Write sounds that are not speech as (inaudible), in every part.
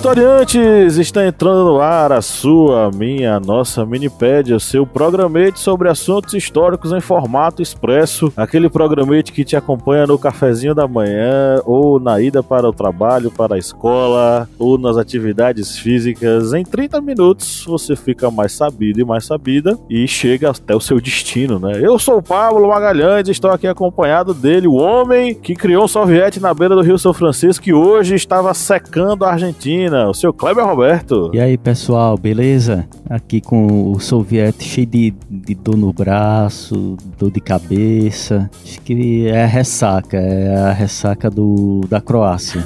Historiantes! Está entrando no ar a sua, minha, nossa minipédia, seu programete sobre assuntos históricos em formato expresso, aquele programete que te acompanha no cafezinho da manhã, ou na ida para o trabalho, para a escola, ou nas atividades físicas. Em 30 minutos você fica mais sabido e mais sabida e chega até o seu destino, né? Eu sou o Pablo Magalhães estou aqui acompanhado dele, o homem que criou um soviete na beira do Rio São Francisco e hoje estava secando a Argentina o seu Kleber Roberto. E aí, pessoal, beleza? Aqui com o soviete cheio de, de dor no braço, dor de cabeça. Acho que é a ressaca, é a ressaca do, da Croácia.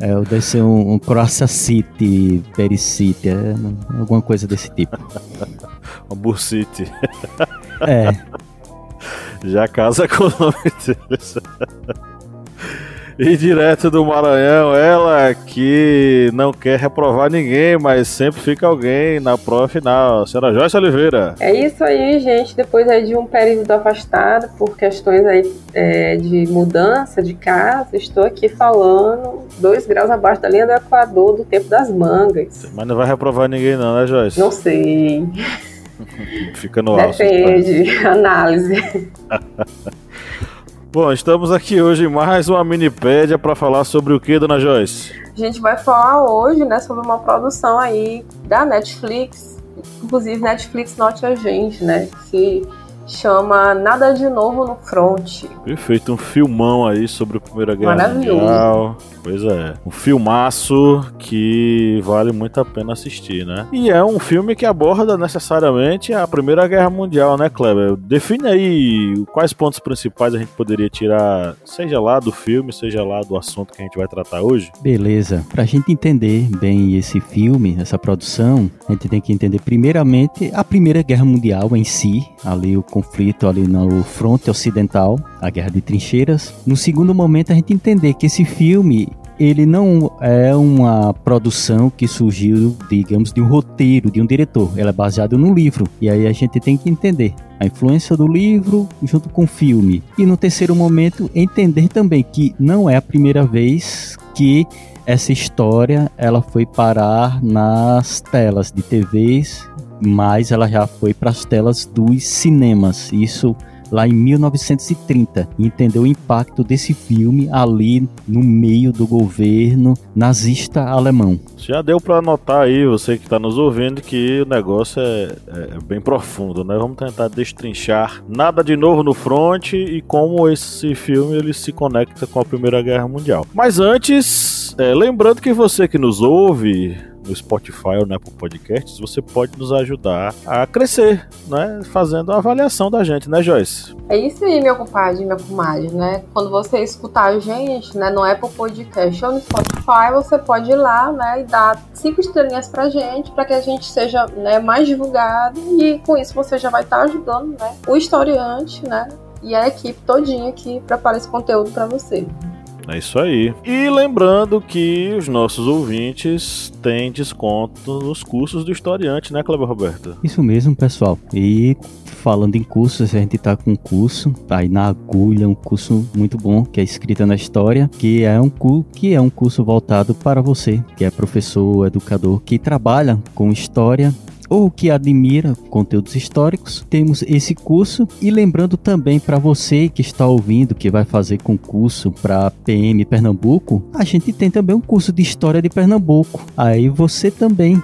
É, deve ser um, um Croácia City, Pericity, é, alguma coisa desse tipo. (laughs) Uma Bursity. É. (laughs) Já casa com o nome deles. E direto do Maranhão, ela que não quer reprovar ninguém, mas sempre fica alguém na prova final. Senhora Joyce Oliveira. É isso aí, gente. Depois aí de um período afastado por questões aí é, de mudança de casa, estou aqui falando dois graus abaixo da linha do Equador do tempo das mangas. Mas não vai reprovar ninguém não, né, Joyce? Não sei. (laughs) Fica no alto. Depende, análise. (laughs) Bom, estamos aqui hoje em mais uma minipédia para falar sobre o que, dona Joyce? A gente vai falar hoje, né, sobre uma produção aí da Netflix, inclusive Netflix note a gente, né, que chama Nada de Novo no Front. Perfeito, um filmão aí sobre a Primeira Guerra Mundial. Pois é, um filmaço que vale muito a pena assistir, né? E é um filme que aborda necessariamente a Primeira Guerra Mundial, né, Kleber? Define aí quais pontos principais a gente poderia tirar, seja lá do filme, seja lá do assunto que a gente vai tratar hoje. Beleza. Pra gente entender bem esse filme, essa produção, a gente tem que entender primeiramente a Primeira Guerra Mundial em si, ali o conflito ali no fronte ocidental, a guerra de trincheiras. No segundo momento, a gente entender que esse filme ele não é uma produção que surgiu, digamos, de um roteiro, de um diretor. Ela é baseada no livro. E aí a gente tem que entender a influência do livro junto com o filme. E no terceiro momento, entender também que não é a primeira vez que essa história ela foi parar nas telas de TVs mas ela já foi para as telas dos cinemas. Isso lá em 1930 e entendeu o impacto desse filme ali no meio do governo nazista alemão. Já deu para notar aí, você que está nos ouvindo, que o negócio é, é, bem profundo, né? Vamos tentar destrinchar nada de novo no front e como esse filme ele se conecta com a Primeira Guerra Mundial. Mas antes, é, lembrando que você que nos ouve no Spotify ou na Apple Podcasts, você pode nos ajudar a crescer, né? Fazendo a avaliação da gente, né, Joyce? É isso aí, meu compadre, minha comadre, né? Quando você escutar a gente, né, no Apple Podcast ou no Spotify, você pode ir lá, né, e dar cinco estrelinhas pra gente, para que a gente seja né, mais divulgado e com isso você já vai estar tá ajudando, né, o historiante, né, e a equipe todinha aqui prepara esse conteúdo para você. É isso aí. E lembrando que os nossos ouvintes têm desconto nos cursos do historiante, né, Cleber Roberto? Isso mesmo, pessoal. E falando em cursos, a gente tá com um curso aí na agulha, um curso muito bom, que é escrita na história, que é um que é um curso voltado para você, que é professor, educador, que trabalha com história ou que admira conteúdos históricos, temos esse curso. E lembrando também para você que está ouvindo, que vai fazer concurso para PM Pernambuco, a gente tem também um curso de História de Pernambuco. Aí você também,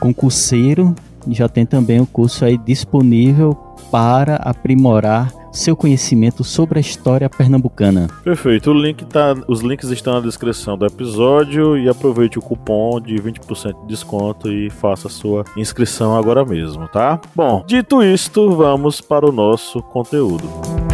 concurseiro, já tem também o curso aí disponível para aprimorar seu conhecimento sobre a história pernambucana. Perfeito. O link tá, os links estão na descrição do episódio e aproveite o cupom de 20% de desconto e faça sua inscrição agora mesmo, tá? Bom, dito isto, vamos para o nosso conteúdo.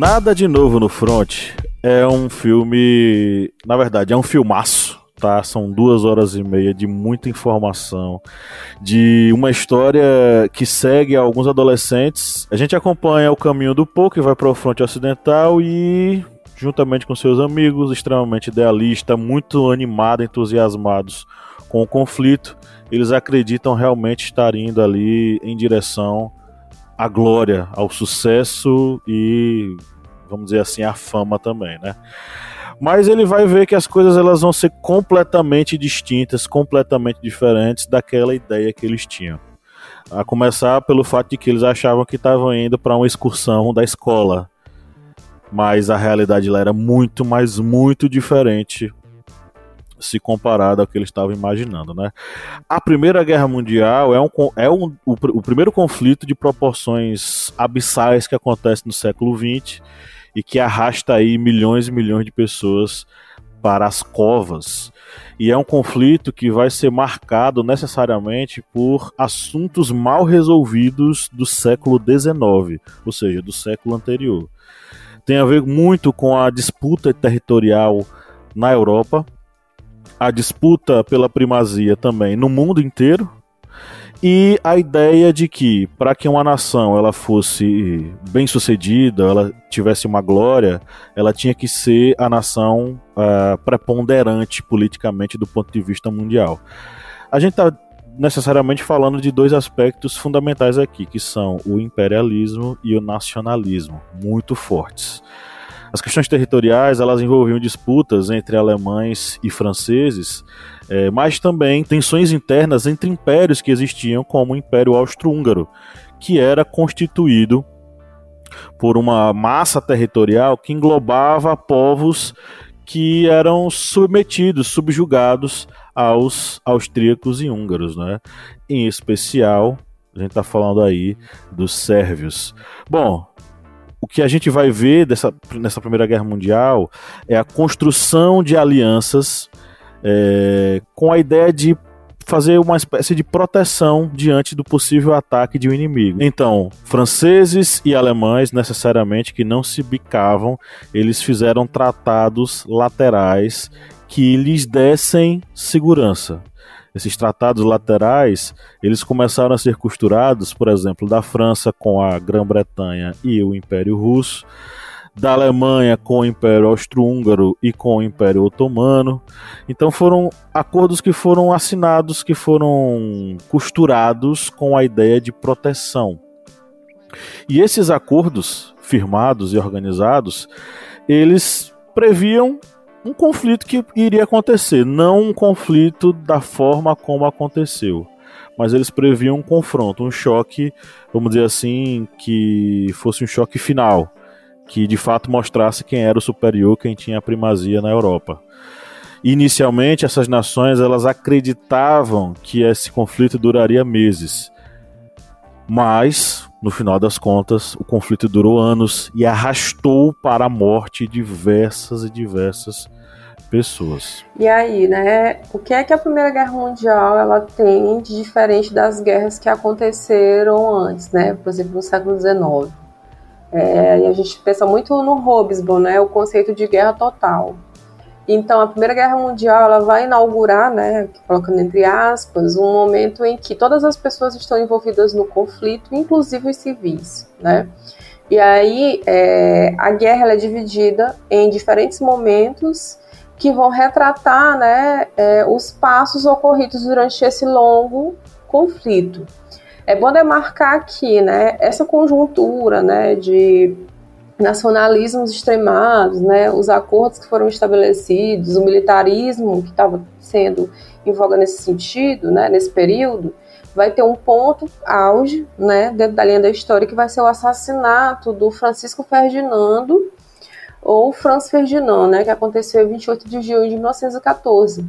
Nada de novo no front é um filme, na verdade, é um filmaço. Tá, são duas horas e meia de muita informação, de uma história que segue alguns adolescentes. A gente acompanha o caminho do Poe, que vai para o fronte ocidental e, juntamente com seus amigos, extremamente idealista, muito animado, entusiasmados com o conflito, eles acreditam realmente estar indo ali em direção à glória, ao sucesso e, vamos dizer assim, à fama também, né? Mas ele vai ver que as coisas elas vão ser completamente distintas, completamente diferentes daquela ideia que eles tinham. A começar pelo fato de que eles achavam que estavam indo para uma excursão da escola. Mas a realidade lá era muito, mas muito diferente se comparado ao que eles estavam imaginando, né? A Primeira Guerra Mundial é, um, é um, o, o primeiro conflito de proporções abissais que acontece no século XX e que arrasta aí milhões e milhões de pessoas para as covas. E é um conflito que vai ser marcado necessariamente por assuntos mal resolvidos do século XIX, ou seja, do século anterior. Tem a ver muito com a disputa territorial na Europa, a disputa pela primazia também no mundo inteiro e a ideia de que para que uma nação ela fosse bem sucedida, ela tivesse uma glória, ela tinha que ser a nação uh, preponderante politicamente do ponto de vista mundial. A gente está necessariamente falando de dois aspectos fundamentais aqui, que são o imperialismo e o nacionalismo, muito fortes. As questões territoriais elas envolviam disputas entre alemães e franceses, é, mas também tensões internas entre impérios que existiam, como o Império Austro-Húngaro, que era constituído por uma massa territorial que englobava povos que eram submetidos, subjugados aos austríacos e húngaros, né? Em especial, a gente está falando aí dos sérvios. Bom, o que a gente vai ver dessa, nessa Primeira Guerra Mundial é a construção de alianças é, com a ideia de fazer uma espécie de proteção diante do possível ataque de um inimigo. Então, franceses e alemães, necessariamente que não se bicavam, eles fizeram tratados laterais que lhes dessem segurança esses tratados laterais, eles começaram a ser costurados, por exemplo, da França com a Grã-Bretanha e o Império Russo, da Alemanha com o Império Austro-Húngaro e com o Império Otomano. Então foram acordos que foram assinados, que foram costurados com a ideia de proteção. E esses acordos firmados e organizados, eles previam um conflito que iria acontecer, não um conflito da forma como aconteceu. Mas eles previam um confronto, um choque, vamos dizer assim, que fosse um choque final, que de fato mostrasse quem era o superior, quem tinha a primazia na Europa. Inicialmente, essas nações elas acreditavam que esse conflito duraria meses, mas no final das contas, o conflito durou anos e arrastou para a morte diversas e diversas pessoas. E aí, né? O que é que a Primeira Guerra Mundial ela tem de diferente das guerras que aconteceram antes, né? Por exemplo, no século XIX. É, e a gente pensa muito no Hobsbawm, né? O conceito de guerra total. Então, a Primeira Guerra Mundial ela vai inaugurar, né, colocando entre aspas, um momento em que todas as pessoas estão envolvidas no conflito, inclusive os civis, né? E aí é, a guerra é dividida em diferentes momentos que vão retratar, né, é, os passos ocorridos durante esse longo conflito. É bom demarcar aqui, né, essa conjuntura, né, de nacionalismos extremados, né, os acordos que foram estabelecidos, o militarismo que estava sendo em voga nesse sentido, né, nesse período, vai ter um ponto auge, né, dentro da linha da história que vai ser o assassinato do Francisco Ferdinando ou Franz Ferdinand, né, que aconteceu em 28 de junho de 1914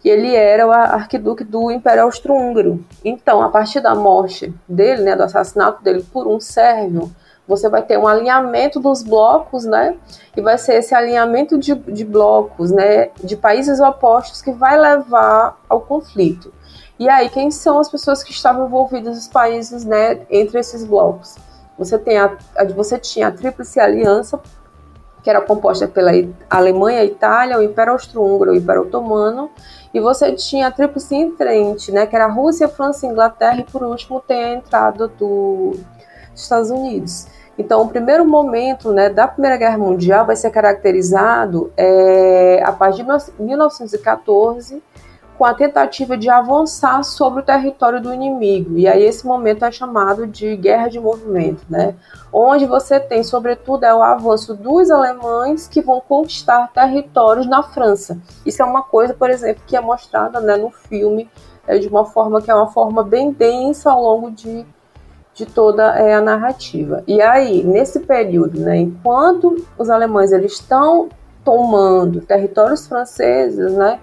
que ele era o arquiduque do Império Austro-Húngaro. Então, a partir da morte dele, né, do assassinato dele por um sérvio, você vai ter um alinhamento dos blocos, né? E vai ser esse alinhamento de, de blocos, né? De países opostos que vai levar ao conflito. E aí, quem são as pessoas que estavam envolvidas nos países, né? Entre esses blocos? Você tem a, a você tinha a Tríplice Aliança, que era composta pela Alemanha, Itália, o Império Austro-Húngaro, o Império Otomano, e você tinha a Tríplice Entente, né? Que era Rússia, França, Inglaterra e por último tem a entrada do, dos Estados Unidos. Então, o primeiro momento né, da Primeira Guerra Mundial vai ser caracterizado é, a partir de 1914 com a tentativa de avançar sobre o território do inimigo. E aí esse momento é chamado de guerra de movimento, né? Onde você tem, sobretudo, é o avanço dos alemães que vão conquistar territórios na França. Isso é uma coisa, por exemplo, que é mostrada né, no filme é, de uma forma que é uma forma bem densa ao longo de de toda é, a narrativa. E aí, nesse período, né, enquanto os alemães eles estão tomando territórios franceses, né,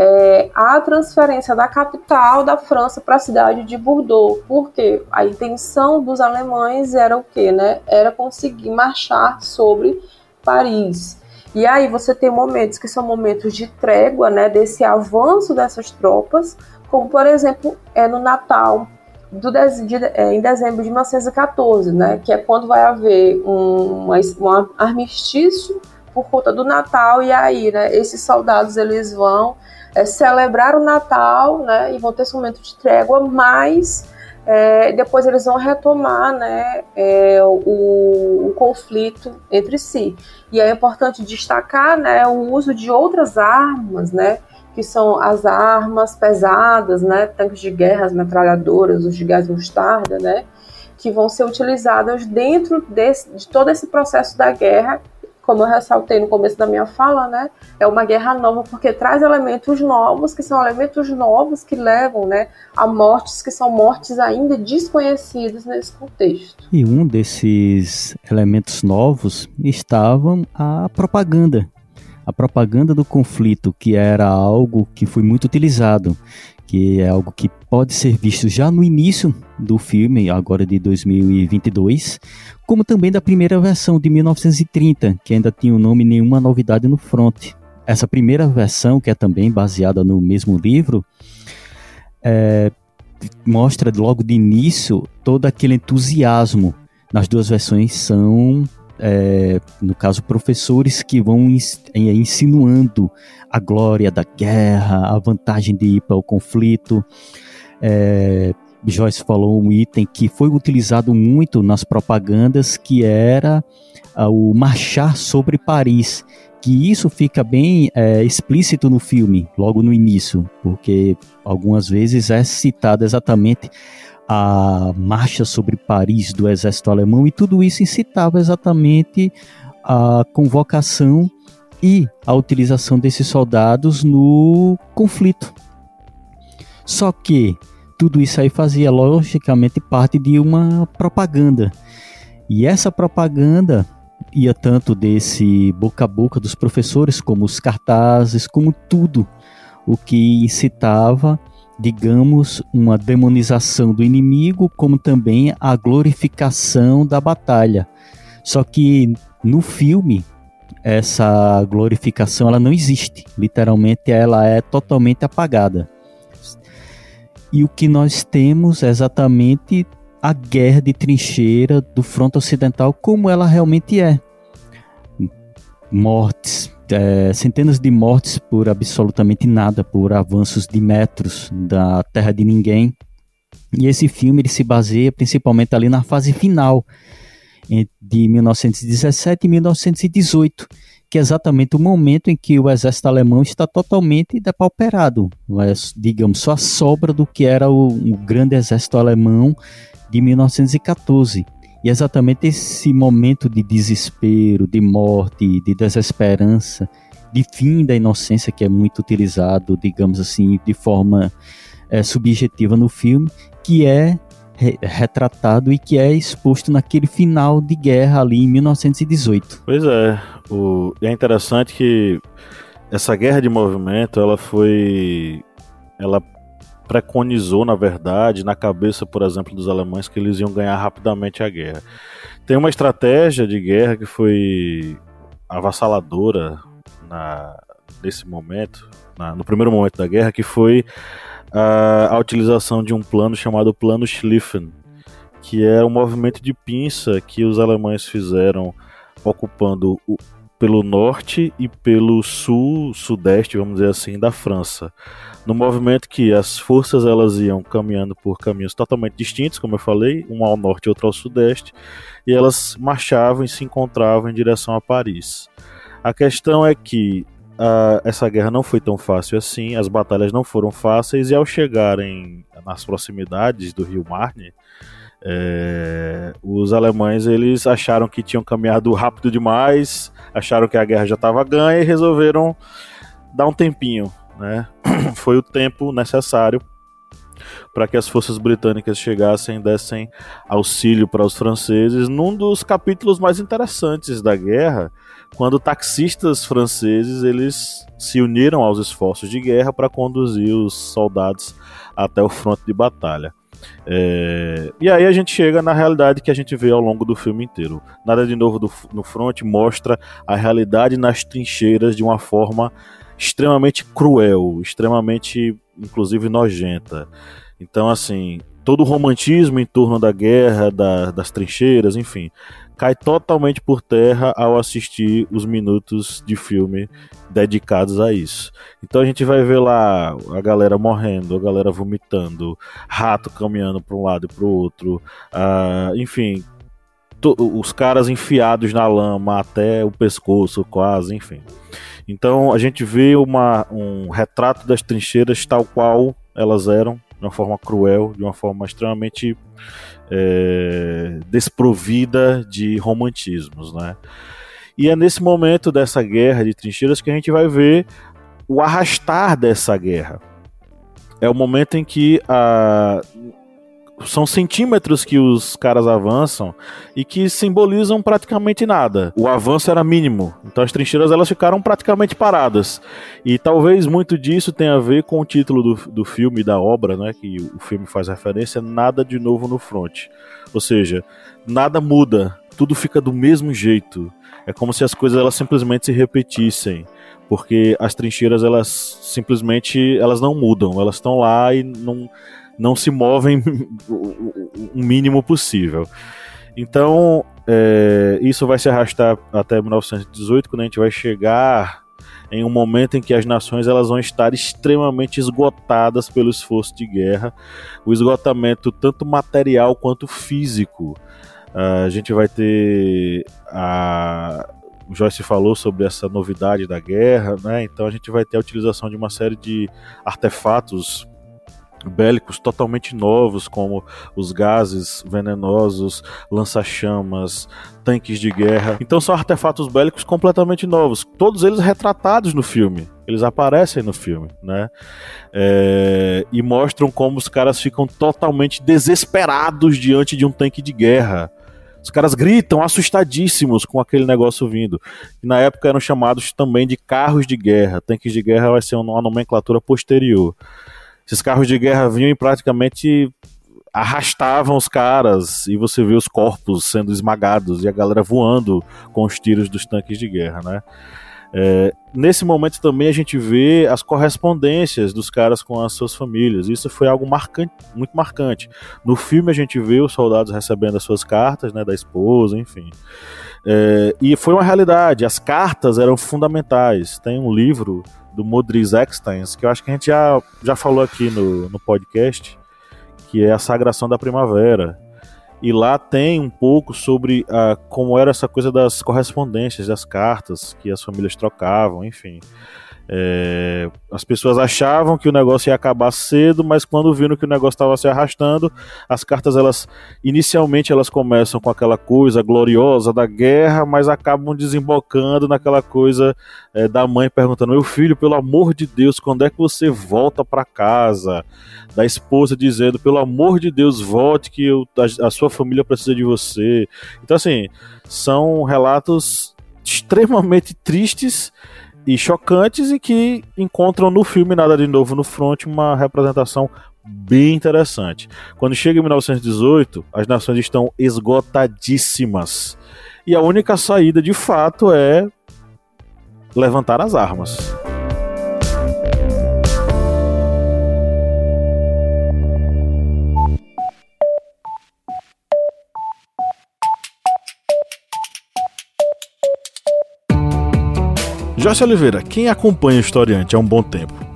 é, a transferência da capital da França para a cidade de Bordeaux, porque a intenção dos alemães era o quê, né? Era conseguir marchar sobre Paris. E aí você tem momentos que são momentos de trégua, né, desse avanço dessas tropas, como por exemplo é no Natal, do, de, é, em dezembro de 1914, né, que é quando vai haver um, um armistício por conta do Natal, e aí né, esses soldados eles vão é, celebrar o Natal né, e vão ter esse momento de trégua, mas é, depois eles vão retomar né, é, o, o, conflito entre si. E é importante destacar né, o uso de outras armas, né, que são as armas pesadas, né, tanques de guerra, as metralhadoras, os de gás mostarda, né, que vão ser utilizadas dentro desse, de todo esse processo da guerra, como eu ressaltei no começo da minha fala, né, é uma guerra nova porque traz elementos novos, que são elementos novos que levam, né, a mortes que são mortes ainda desconhecidas nesse contexto. E um desses elementos novos estavam a propaganda, a propaganda do conflito, que era algo que foi muito utilizado, que é algo que pode ser visto já no início do filme, agora de 2022, como também da primeira versão de 1930, que ainda tinha o nome Nenhuma Novidade no Front. Essa primeira versão, que é também baseada no mesmo livro, é, mostra logo de início todo aquele entusiasmo. Nas duas versões são é, no caso, professores que vão é, insinuando a glória da guerra, a vantagem de ir para o conflito. É, Joyce falou um item que foi utilizado muito nas propagandas, que era uh, o marchar sobre Paris. Que isso fica bem é, explícito no filme, logo no início, porque algumas vezes é citado exatamente a marcha sobre Paris do exército alemão e tudo isso incitava exatamente a convocação e a utilização desses soldados no conflito. Só que tudo isso aí fazia logicamente parte de uma propaganda. E essa propaganda ia tanto desse boca a boca dos professores, como os cartazes, como tudo o que incitava digamos, uma demonização do inimigo, como também a glorificação da batalha. Só que no filme essa glorificação ela não existe, literalmente ela é totalmente apagada. E o que nós temos é exatamente a guerra de trincheira do fronte ocidental como ela realmente é. Mortes, é, centenas de mortes por absolutamente nada, por avanços de metros da terra de ninguém. E esse filme ele se baseia principalmente ali na fase final de 1917 e 1918, que é exatamente o momento em que o exército alemão está totalmente depauperado, é, digamos, só a sobra do que era o, o grande exército alemão de 1914. E exatamente esse momento de desespero, de morte, de desesperança, de fim da inocência que é muito utilizado, digamos assim, de forma é, subjetiva no filme, que é retratado e que é exposto naquele final de guerra ali em 1918. Pois é, o, é interessante que essa guerra de movimento, ela foi, ela preconizou, na verdade, na cabeça, por exemplo, dos alemães que eles iam ganhar rapidamente a guerra. Tem uma estratégia de guerra que foi avassaladora na, nesse momento, na, no primeiro momento da guerra, que foi a, a utilização de um plano chamado Plano Schlieffen, que é um movimento de pinça que os alemães fizeram ocupando o, pelo norte e pelo sul, sudeste, vamos dizer assim, da França. No movimento que as forças elas iam caminhando por caminhos totalmente distintos, como eu falei, um ao norte e outro ao sudeste, e elas marchavam e se encontravam em direção a Paris. A questão é que uh, essa guerra não foi tão fácil assim, as batalhas não foram fáceis, e ao chegarem nas proximidades do rio Marne, é, os alemães eles acharam que tinham caminhado rápido demais, acharam que a guerra já estava ganha e resolveram dar um tempinho. Né? (clears throat) Foi o tempo necessário para que as forças britânicas chegassem e dessem auxílio para os franceses num dos capítulos mais interessantes da guerra, quando taxistas franceses eles se uniram aos esforços de guerra para conduzir os soldados até o fronte de batalha. É... E aí a gente chega na realidade que a gente vê ao longo do filme inteiro. Nada de novo do, no front mostra a realidade nas trincheiras de uma forma extremamente cruel, extremamente, inclusive, nojenta. Então, assim, todo o romantismo em torno da guerra, da, das trincheiras, enfim, cai totalmente por terra ao assistir os minutos de filme dedicados a isso. Então a gente vai ver lá a galera morrendo, a galera vomitando, rato caminhando para um lado e para o outro, uh, enfim, os caras enfiados na lama até o pescoço, quase, enfim. Então a gente vê uma, um retrato das trincheiras tal qual elas eram, de uma forma cruel, de uma forma extremamente é, desprovida de romantismos, né? E é nesse momento dessa guerra de trincheiras que a gente vai ver o arrastar dessa guerra. É o momento em que a, são centímetros que os caras avançam e que simbolizam praticamente nada. O avanço era mínimo, então as trincheiras elas ficaram praticamente paradas. E talvez muito disso tenha a ver com o título do, do filme, da obra, né, que o filme faz referência, Nada de Novo no Front. Ou seja, nada muda, tudo fica do mesmo jeito. É como se as coisas elas simplesmente se repetissem porque as trincheiras elas simplesmente elas não mudam, elas estão lá e não não se movem (laughs) o mínimo possível. Então, é, isso vai se arrastar até 1918, quando a gente vai chegar em um momento em que as nações elas vão estar extremamente esgotadas pelo esforço de guerra, o esgotamento tanto material quanto físico. Uh, a gente vai ter a o Joyce falou sobre essa novidade da guerra, né? Então a gente vai ter a utilização de uma série de artefatos bélicos totalmente novos, como os gases venenosos, lança-chamas, tanques de guerra. Então são artefatos bélicos completamente novos, todos eles retratados no filme. Eles aparecem no filme, né? É, e mostram como os caras ficam totalmente desesperados diante de um tanque de guerra. Os caras gritam assustadíssimos com aquele negócio vindo. E na época eram chamados também de carros de guerra. Tanques de guerra vai ser uma nomenclatura posterior. Esses carros de guerra vinham e praticamente arrastavam os caras e você vê os corpos sendo esmagados e a galera voando com os tiros dos tanques de guerra, né? É, nesse momento também a gente vê as correspondências dos caras com as suas famílias. Isso foi algo marcante, muito marcante. No filme a gente vê os soldados recebendo as suas cartas, né, da esposa, enfim. É, e foi uma realidade. As cartas eram fundamentais. Tem um livro do Modris Eckstein, que eu acho que a gente já, já falou aqui no, no podcast, que é a Sagração da Primavera. E lá tem um pouco sobre a, como era essa coisa das correspondências, das cartas que as famílias trocavam, enfim. É, as pessoas achavam que o negócio ia acabar cedo, mas quando viram que o negócio estava se arrastando, as cartas elas inicialmente elas começam com aquela coisa gloriosa da guerra, mas acabam desembocando naquela coisa é, da mãe perguntando: "Meu filho, pelo amor de Deus, quando é que você volta para casa?" Da esposa dizendo: "Pelo amor de Deus, volte que eu, a, a sua família precisa de você." Então assim, são relatos extremamente tristes e chocantes e que encontram no filme Nada de Novo no Front uma representação bem interessante. Quando chega em 1918, as nações estão esgotadíssimas e a única saída de fato é levantar as armas. Joyce Oliveira, quem acompanha o Historiante há um bom tempo,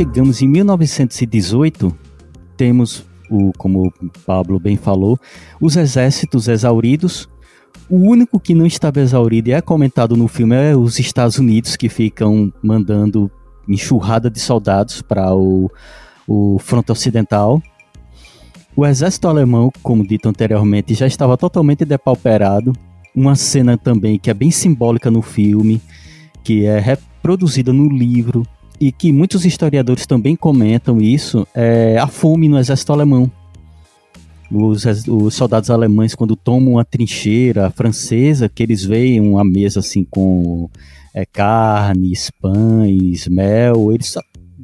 Chegamos em 1918, temos, o, como o Pablo bem falou, os exércitos exauridos. O único que não estava exaurido e é comentado no filme é os Estados Unidos, que ficam mandando enxurrada de soldados para o, o fronte ocidental. O exército alemão, como dito anteriormente, já estava totalmente depauperado. Uma cena também que é bem simbólica no filme, que é reproduzida no livro, e que muitos historiadores também comentam isso, é a fome no exército alemão. Os, os, soldados alemães, quando tomam uma trincheira francesa, que eles veem uma mesa assim com é, carnes, pães, mel, eles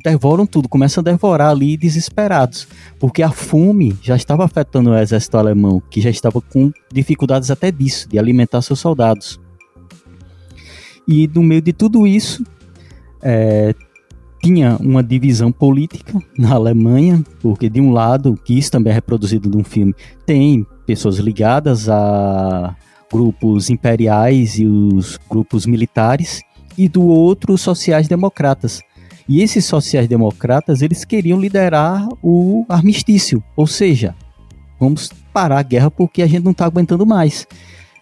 devoram tudo, começam a devorar ali desesperados, porque a fome já estava afetando o exército alemão, que já estava com dificuldades até disso, de alimentar seus soldados. E no meio de tudo isso, é, tinha uma divisão política na Alemanha, porque de um lado, que isso também é reproduzido num filme, tem pessoas ligadas a grupos imperiais e os grupos militares, e do outro os sociais-democratas. E esses sociais-democratas, eles queriam liderar o armistício, ou seja, vamos parar a guerra porque a gente não está aguentando mais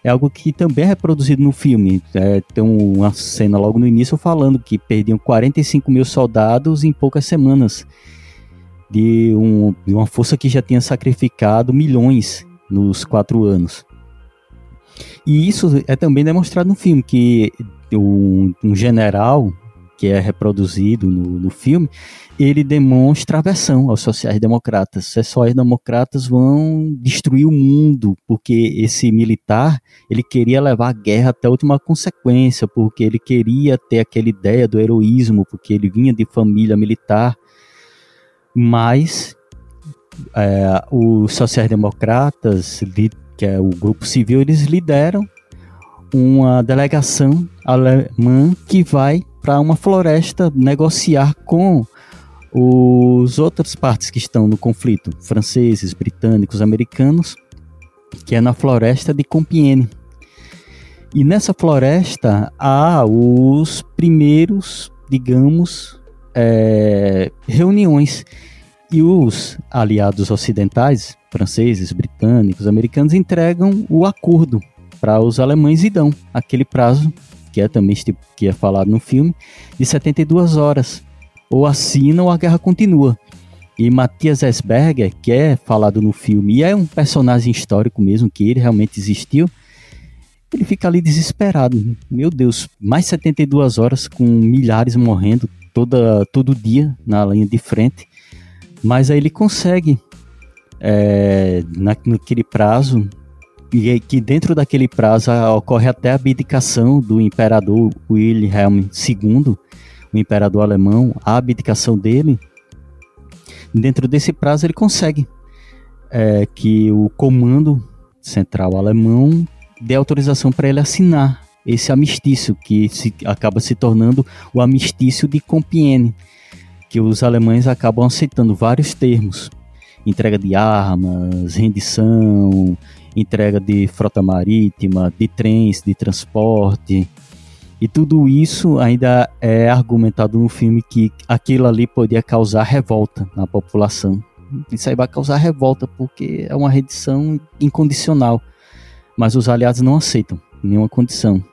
é algo que também é reproduzido no filme. É, tem uma cena logo no início falando que perdiam 45 mil soldados em poucas semanas. De, um, de uma força que já tinha sacrificado milhões nos quatro anos. E isso é também demonstrado no filme, que um, um general que é reproduzido no, no filme, ele demonstra aversão aos sociais-democratas. Os sociais-democratas vão destruir o mundo, porque esse militar, ele queria levar a guerra até a última consequência, porque ele queria ter aquela ideia do heroísmo, porque ele vinha de família militar. Mas é, os sociais-democratas, que é o grupo civil, eles lideram uma delegação alemã que vai para uma floresta negociar com os outras partes que estão no conflito, franceses, britânicos, americanos, que é na floresta de Compiègne. E nessa floresta há os primeiros, digamos, é, reuniões e os aliados ocidentais, franceses, britânicos, americanos, entregam o acordo para os alemães e dão aquele prazo que é também que é falado no filme, de 72 horas. Ou assina ou a guerra continua. E Matias Esberger, que é falado no filme, e é um personagem histórico mesmo, que ele realmente existiu, ele fica ali desesperado. Meu Deus, mais 72 horas com milhares morrendo toda, todo dia na linha de frente. Mas aí ele consegue, é, naquele prazo, e que dentro daquele prazo ocorre até a abdicação do imperador Wilhelm II, o imperador alemão, a abdicação dele. Dentro desse prazo ele consegue é, que o comando central alemão dê autorização para ele assinar esse amistício, que se, acaba se tornando o amistício de Compiègne, que os alemães acabam aceitando vários termos, entrega de armas, rendição, entrega de frota marítima, de trens, de transporte. E tudo isso ainda é argumentado no filme que aquilo ali podia causar revolta na população. Isso aí vai causar revolta porque é uma rendição incondicional. Mas os aliados não aceitam nenhuma condição.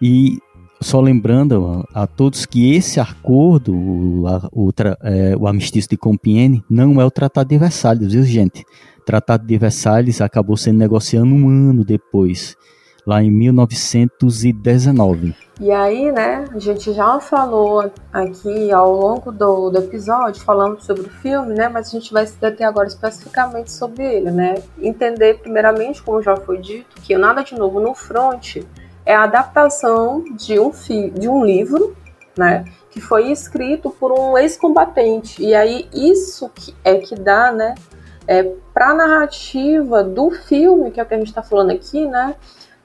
E só lembrando a, todos que esse acordo, o, a, o, é, o armistício de Compiègne, não é o Tratado de Versalhes, viu, gente? Tratado de Versalhes acabou sendo negociado um ano depois, lá em 1919. E aí, né, a gente já falou aqui ao longo do, do episódio, falando sobre o filme, né, mas a gente vai se deter agora especificamente sobre ele, né? Entender, primeiramente, como já foi dito, que Nada de Novo no Front é a adaptação de um, de um livro, né, que foi escrito por um ex-combatente. E aí isso que é que dá, né, é, para a narrativa do filme, que é o que a gente está falando aqui, né,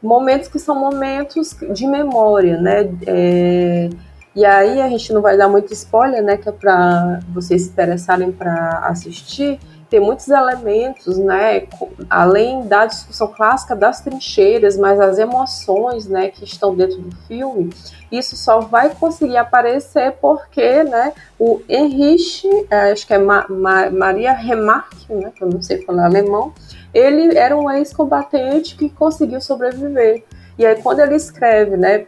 momentos que são momentos de memória, né, é, e aí a gente não vai dar muito spoiler, né, que é para vocês se interessarem para assistir, tem muitos elementos, né, além da discussão clássica das trincheiras, mas as emoções, né, que estão dentro do filme, isso só vai conseguir aparecer porque, né, o Henrich, é, acho que é Ma Ma Maria Remarque, né, que eu não sei falar alemão, ele era um ex-combatente que conseguiu sobreviver. E aí quando ele escreve, né,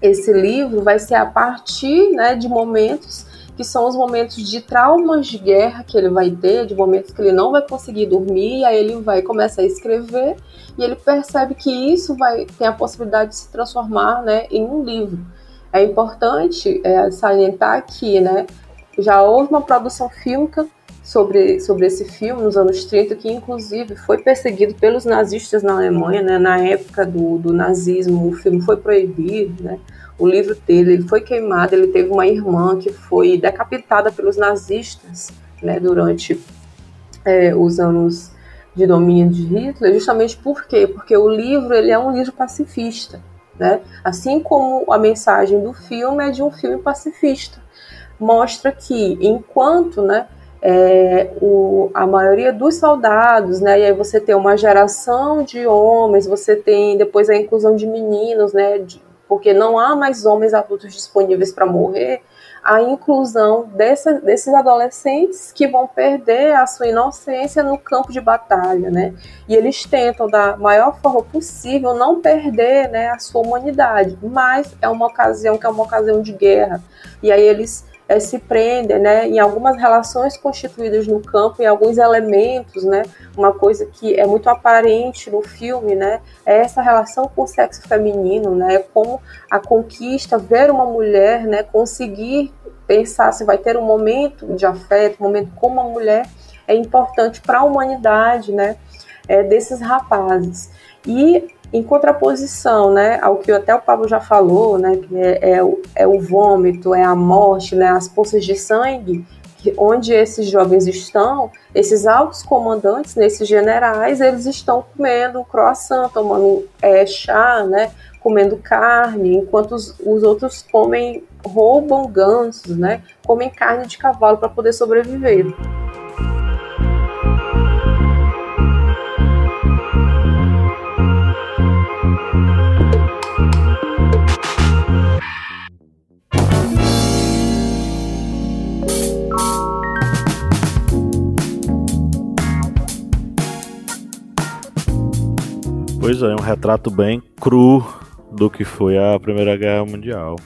esse livro vai ser a partir, né, de momentos que são os momentos de traumas de guerra que ele vai ter, de momentos que ele não vai conseguir dormir, aí ele vai começar a escrever e ele percebe que isso vai ter a possibilidade de se transformar, né, em um livro. É importante é, salientar aqui, né, já houve uma produção fílmica sobre, sobre esse filme nos anos 30, que inclusive foi perseguido pelos nazistas na Alemanha, né, na época do, do nazismo, o filme foi proibido, né, o livro dele ele foi queimado. Ele teve uma irmã que foi decapitada pelos nazistas né, durante é, os anos de domínio de Hitler, justamente por quê? Porque o livro ele é um livro pacifista, né? Assim como a mensagem do filme é de um filme pacifista, mostra que enquanto, né, é, o, a maioria dos soldados, né, e aí você tem uma geração de homens, você tem depois a inclusão de meninos, né, de, porque não há mais homens adultos disponíveis para morrer, a inclusão dessa, desses adolescentes que vão perder a sua inocência no campo de batalha, né? E eles tentam, da maior forma possível, não perder né, a sua humanidade, mas é uma ocasião que é uma ocasião de guerra. E aí eles é, se prendem né, em algumas relações constituídas no campo, em alguns elementos, né, uma coisa que é muito aparente no filme, né, é essa relação com o sexo feminino, né, como a conquista, ver uma mulher, né, conseguir pensar se vai ter um momento de afeto, um momento com uma mulher, é importante para a humanidade, né, é, desses rapazes. E em contraposição, né, ao que até o Pablo já falou, né, que é, é, é o vômito, é a morte, né, as poças de sangue, que, onde esses jovens estão, esses altos comandantes, nesses generais, eles estão comendo croissant, tomando é, chá, né, comendo carne, enquanto os, os outros comem, roubam gansos, né, comem carne de cavalo para poder sobreviver. Pois é, um retrato bem cru do que foi a Primeira Guerra Mundial.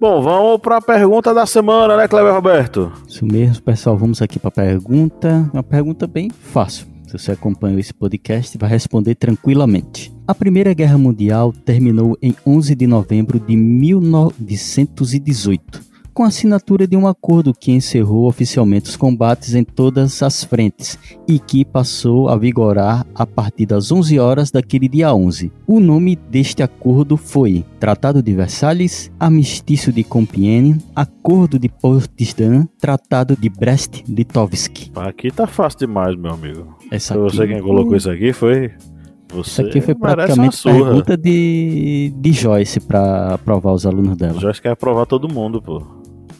Bom, vamos para a pergunta da semana, né, Cleber Roberto? Isso mesmo, pessoal. Vamos aqui para a pergunta. Uma pergunta bem fácil. Se você acompanhou esse podcast, vai responder tranquilamente. A Primeira Guerra Mundial terminou em 11 de novembro de 1918 com a assinatura de um acordo que encerrou oficialmente os combates em todas as frentes e que passou a vigorar a partir das 11 horas daquele dia 11. O nome deste acordo foi Tratado de Versalhes, Armistício de Compiègne, Acordo de Potsdam, Tratado de Brest-Litovsk. Aqui tá fácil demais, meu amigo. Essa Foi aqui, você quem colocou isso aqui foi você isso aqui foi praticamente pergunta de, de Joyce para aprovar os alunos dela. Joyce quer aprovar todo mundo, pô.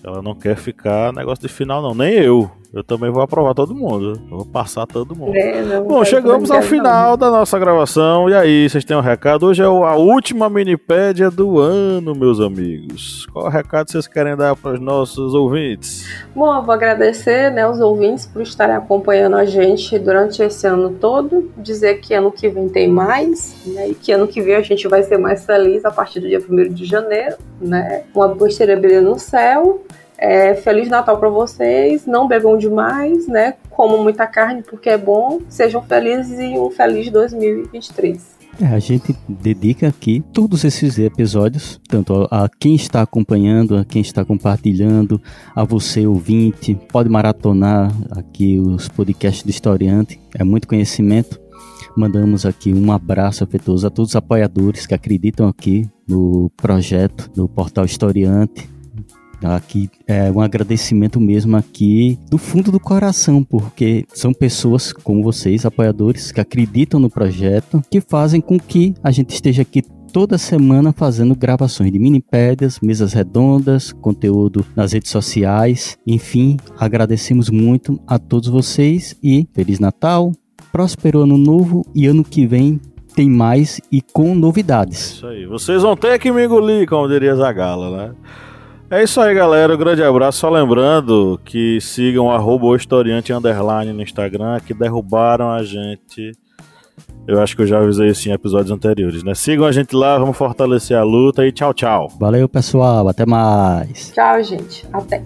Ela não quer ficar negócio de final, não. Nem eu. Eu também vou aprovar todo mundo. Eu vou passar todo mundo. É, não Bom, chegamos ao final da nossa gravação. E aí, vocês têm um recado? Hoje é a última minipédia do ano, meus amigos. Qual recado vocês querem dar para os nossos ouvintes? Bom, eu vou agradecer né, os ouvintes por estarem acompanhando a gente durante esse ano todo. Dizer que ano que vem tem mais, né? E que ano que vem a gente vai ser mais feliz a partir do dia 1 de janeiro, né? Uma brilhando no céu. É, Feliz Natal para vocês. Não bebam demais, né? Comam muita carne porque é bom. Sejam felizes e um feliz 2023. É, a gente dedica aqui todos esses episódios, tanto a, a quem está acompanhando, a quem está compartilhando, a você ouvinte. Pode maratonar aqui os podcasts do Historiante, é muito conhecimento. Mandamos aqui um abraço afetuoso a todos os apoiadores que acreditam aqui no projeto do Portal Historiante. Aqui é um agradecimento mesmo aqui do fundo do coração, porque são pessoas como vocês, apoiadores, que acreditam no projeto, que fazem com que a gente esteja aqui toda semana fazendo gravações de minipédias, mesas redondas, conteúdo nas redes sociais. Enfim, agradecemos muito a todos vocês e Feliz Natal, próspero ano novo e ano que vem tem mais e com novidades. Isso aí. Vocês vão ter que me engolir, como diria Zagala, né? É isso aí, galera. Um grande abraço. Só lembrando que sigam o historiante underline no Instagram, que derrubaram a gente. Eu acho que eu já avisei isso em episódios anteriores, né? Sigam a gente lá, vamos fortalecer a luta e tchau, tchau. Valeu, pessoal. Até mais. Tchau, gente. Até.